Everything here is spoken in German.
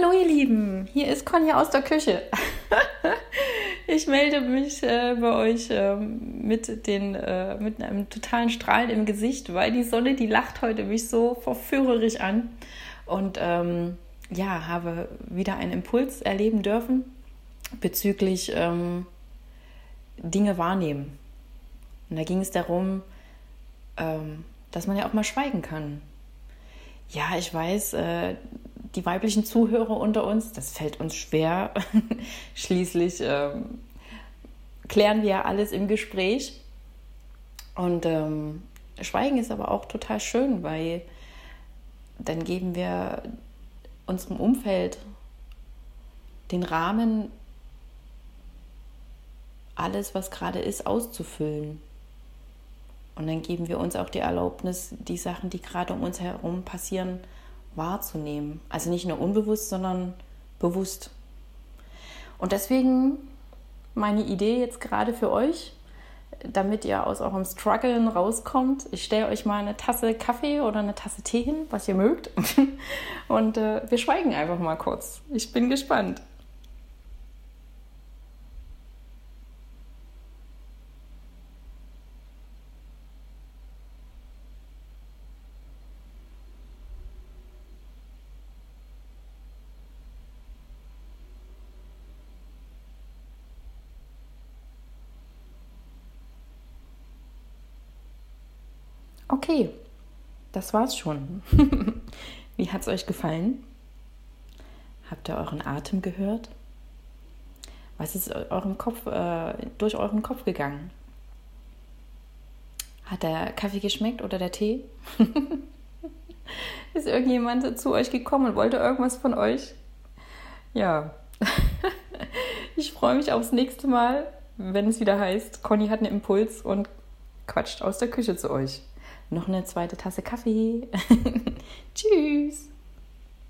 Hallo ihr Lieben, hier ist Conny aus der Küche. ich melde mich äh, bei euch äh, mit, den, äh, mit einem totalen Strahl im Gesicht, weil die Sonne, die lacht heute mich so verführerisch an. Und ähm, ja, habe wieder einen Impuls erleben dürfen bezüglich ähm, Dinge wahrnehmen. Und da ging es darum, ähm, dass man ja auch mal schweigen kann. Ja, ich weiß, äh, die weiblichen Zuhörer unter uns, das fällt uns schwer. Schließlich ähm, klären wir ja alles im Gespräch. Und ähm, Schweigen ist aber auch total schön, weil dann geben wir unserem Umfeld den Rahmen, alles, was gerade ist, auszufüllen. Und dann geben wir uns auch die Erlaubnis, die Sachen, die gerade um uns herum passieren, wahrzunehmen. Also nicht nur unbewusst, sondern bewusst. Und deswegen meine Idee jetzt gerade für euch, damit ihr aus eurem Struggeln rauskommt. Ich stelle euch mal eine Tasse Kaffee oder eine Tasse Tee hin, was ihr mögt. Und äh, wir schweigen einfach mal kurz. Ich bin gespannt. Okay, das war's schon. Wie hat's euch gefallen? Habt ihr euren Atem gehört? Was ist eurem Kopf, äh, durch euren Kopf gegangen? Hat der Kaffee geschmeckt oder der Tee? ist irgendjemand zu euch gekommen und wollte irgendwas von euch? Ja, ich freue mich aufs nächste Mal, wenn es wieder heißt, Conny hat einen Impuls und quatscht aus der Küche zu euch noch eine zweite Tasse Kaffee. Tschüss.